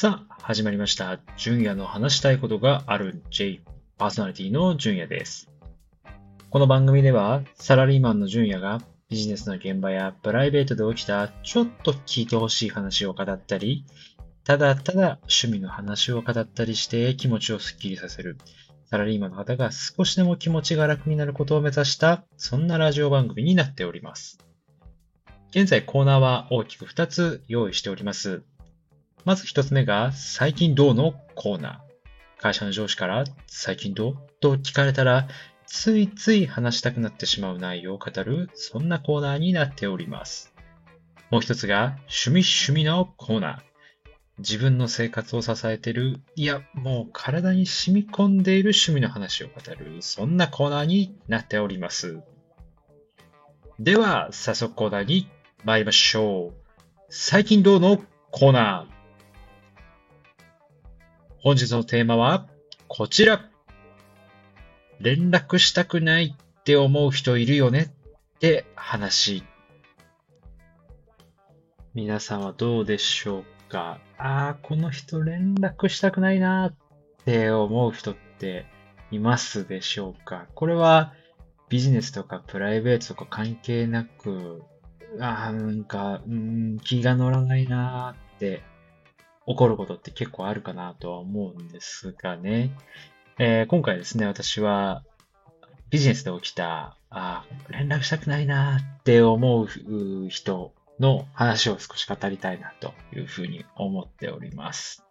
さあ、始まりました。純也の話したいことがある J、パーソナリティの純也です。この番組では、サラリーマンの純也がビジネスの現場やプライベートで起きたちょっと聞いてほしい話を語ったり、ただただ趣味の話を語ったりして気持ちをスッキリさせる、サラリーマンの方が少しでも気持ちが楽になることを目指した、そんなラジオ番組になっております。現在コーナーは大きく2つ用意しております。まず一つ目が、最近どうのコーナー。会社の上司から、最近どう？と聞かれたら、ついつい話したくなってしまう内容を語る、そんなコーナーになっております。もう一つが、趣味趣味のコーナー。自分の生活を支えている、いや、もう体に染み込んでいる趣味の話を語る、そんなコーナーになっております。では、早速コーナーに参りましょう。最近どうのコーナー。本日のテーマはこちら。連絡したくないって思う人いるよねって話。皆さんはどうでしょうか？ああ、この人連絡したくないなって思う人っていますでしょうか？これはビジネスとかプライベートとか関係なく、ああ、なんか、うん、気が乗らないなって起こることって結構あるかなとは思うんですがね。えー今回ですね、私はビジネスで起きた、あ連絡したくないなって思うう人の話を少し語りたいなというふうに思っております。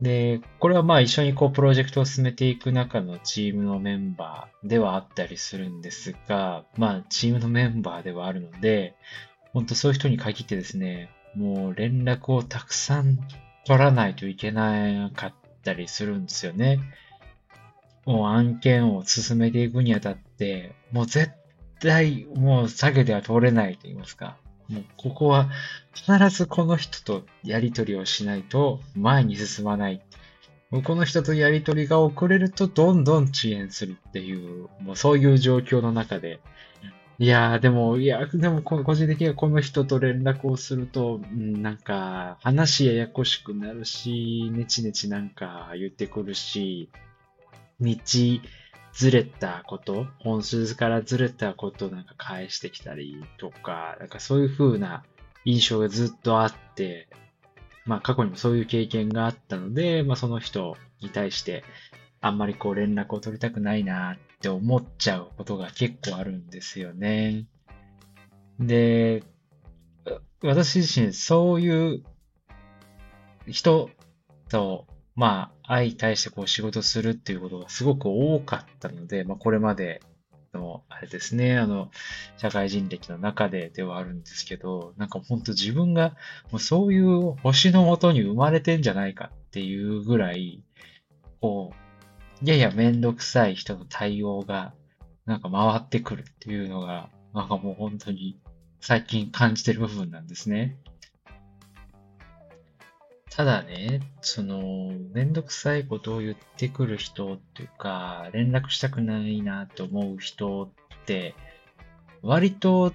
で、これはまあ一緒にこうプロジェクトを進めていく中のチームのメンバーではあったりするんですが、まあチームのメンバーではあるので、本当そういう人に限ってですね、もう連絡をたくさん取らないといけなかったりするんですよね。もう案件を進めていくにあたって、もう絶対もう下げては通れないと言いますか。もうここは必ずこの人とやり取りをしないと前に進まない。この人とやり取りが遅れるとどんどん遅延するっていう、もうそういう状況の中で、いやー、でも、いや、でも、個人的にはこの人と連絡をすると、なんか、話ややこしくなるし、ネチネチなんか言ってくるし、道ずれたこと、本数からずれたことなんか返してきたりとか、なんかそういう風な印象がずっとあって、まあ過去にもそういう経験があったので、まあその人に対して、あんまりこう連絡を取りたくないなっって思っちゃうことが結構あるんですよね。で、私自身そういう人と、まあ相対してこう仕事するっていうことがすごく多かったので、まあこれまでの、あれですね、あの、社会人歴の中でではあるんですけど、なんか本当自分がもうそういう星のもとに生まれてんじゃないかっていうぐらい、こう、ややめんどくさい人の対応が、なんか回ってくるっていうのが、なんかもう本当に最近感じてる部分なんですね。ただね、その、めんどくさいことを言ってくる人っていうか、連絡したくないなと思う人って、割と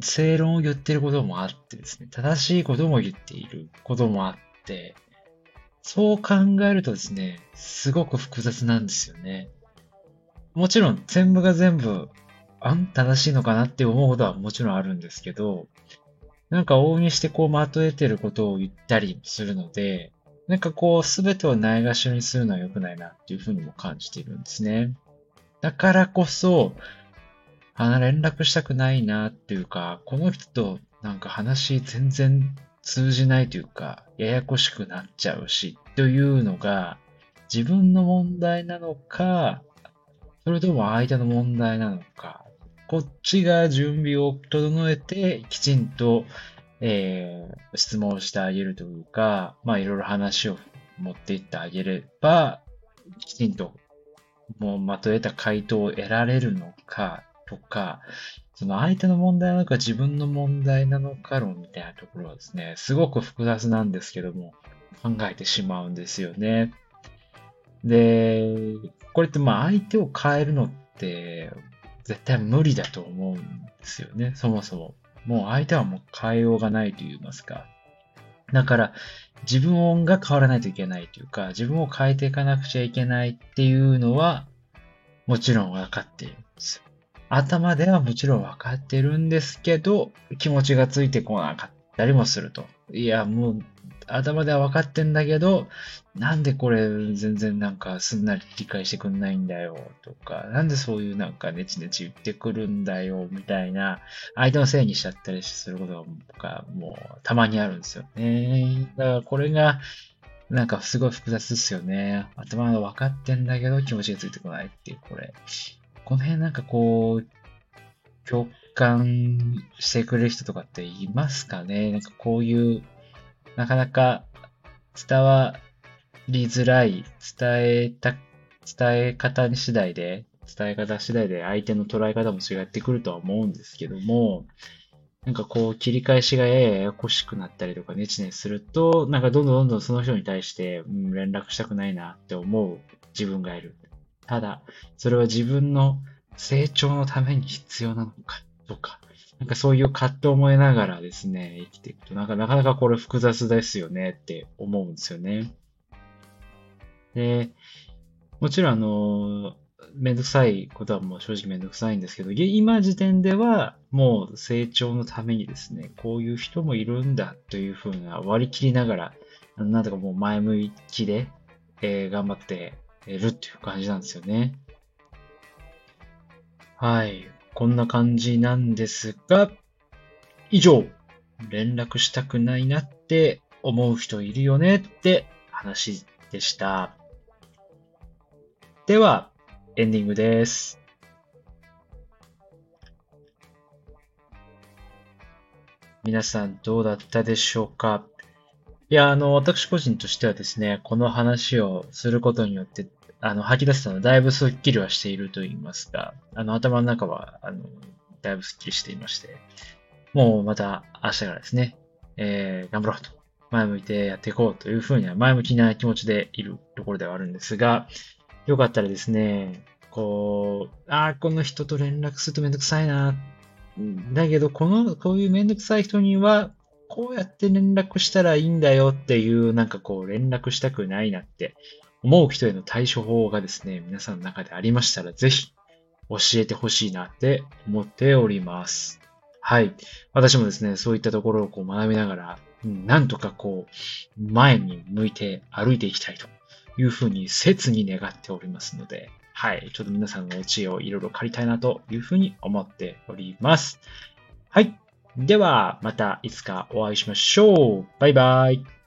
正論を言ってることもあってですね、正しいことも言っていることもあって、そう考えるとですね、すごく複雑なんですよね。もちろん全部が全部、あん正しいのかなって思うことはもちろんあるんですけど、なんか往々にしてこうまとえてることを言ったりするので、なんかこうすべてをないがしろにするのは良くないなっていうふうにも感じているんですね。だからこそ、あ連絡したくないなっていうか、この人となんか話全然通じないというか、ややこしくなっちゃうし、というのが自分の問題なのか、それとも相手の問題なのか、こっちが準備を整えて、きちんと、えー質問してあげるというか、まあいろいろ話を持っていってあげれば、きちんともうまとえた回答を得られるのかとか、その相手の問題なのか自分の問題なのか論みたいなところはですね、すごく複雑なんですけども、考えてしまうんですよね。で、これってまあ相手を変えるのって絶対無理だと思うんですよね、そもそも。もう相手はもう変えようがないと言いますか。だから、自分が変わらないといけないというか、自分を変えていかなくちゃいけないっていうのは、もちろん分かっているんですよ。頭ではもちろん分かってるんですけど、気持ちがついてこなかったりもすると。いや、もう、頭では分かってんだけど、なんでこれ全然なんかすんなり理解してくんないんだよとか、なんでそういうなんかネチネチ言ってくるんだよみたいな、相手のせいにしちゃったりすることがもうたまにあるんですよね。だからこれがなんかすごい複雑ですよね。頭が分かってんだけど気持ちがついてこないっていうこれ。この辺なんかこう、共感してくれる人とかっていますかね？なんかこういう、なかなか伝わりづらい、伝えた、伝え方次第で、伝え方次第で相手の捉え方も違ってくるとは思うんですけども、なんかこう切り返しがややややこしくなったりとかネチネチすると、なんかどんどんどんどんその人に対して、うん、連絡したくないなって思う自分がいる。ただ、それは自分の成長のために必要なのかとか、なんかそういう葛藤を思いながらですね、生きていくと、なんかなかなかこれ複雑ですよねって思うんですよね。で、もちろんあの、めんどくさいことはもう正直めんどくさいんですけど、今時点ではもう成長のためにですね、こういう人もいるんだというふうな割り切りながら、なんとかもう前向きで、えー、頑張ってるっていう感じなんですよね。はい。こんな感じなんですが、以上、連絡したくないなって思う人いるよねって話でした。では、エンディングです。皆さんどうだったでしょうか？いや、あの、私個人としてはですね、この話をすることによって、あの、吐き出すのだいぶスッキリはしていると言いますか、あの、頭の中は、あの、だいぶスッキリしていまして、もうまた明日からですね、えー、頑張ろうと、前向いてやっていこうというふうには前向きな気持ちでいるところではあるんですが、よかったらですね、こう、ああ、この人と連絡するとめんどくさいな。だけど、この、こういうめんどくさい人には、こうやって連絡したらいいんだよっていう、なんかこう、連絡したくないなって思う人への対処法がですね、皆さんの中でありましたら、ぜひ教えてほしいなって思っております。はい。私もですね、そういったところをこう学びながら、なんとかこう、前に向いて歩いていきたいというふうに切に願っておりますので、はい。ちょっと皆さんのお知恵をいろいろ借りたいなというふうに思っております。はい。では、またいつかお会いしましょう。バイバイ。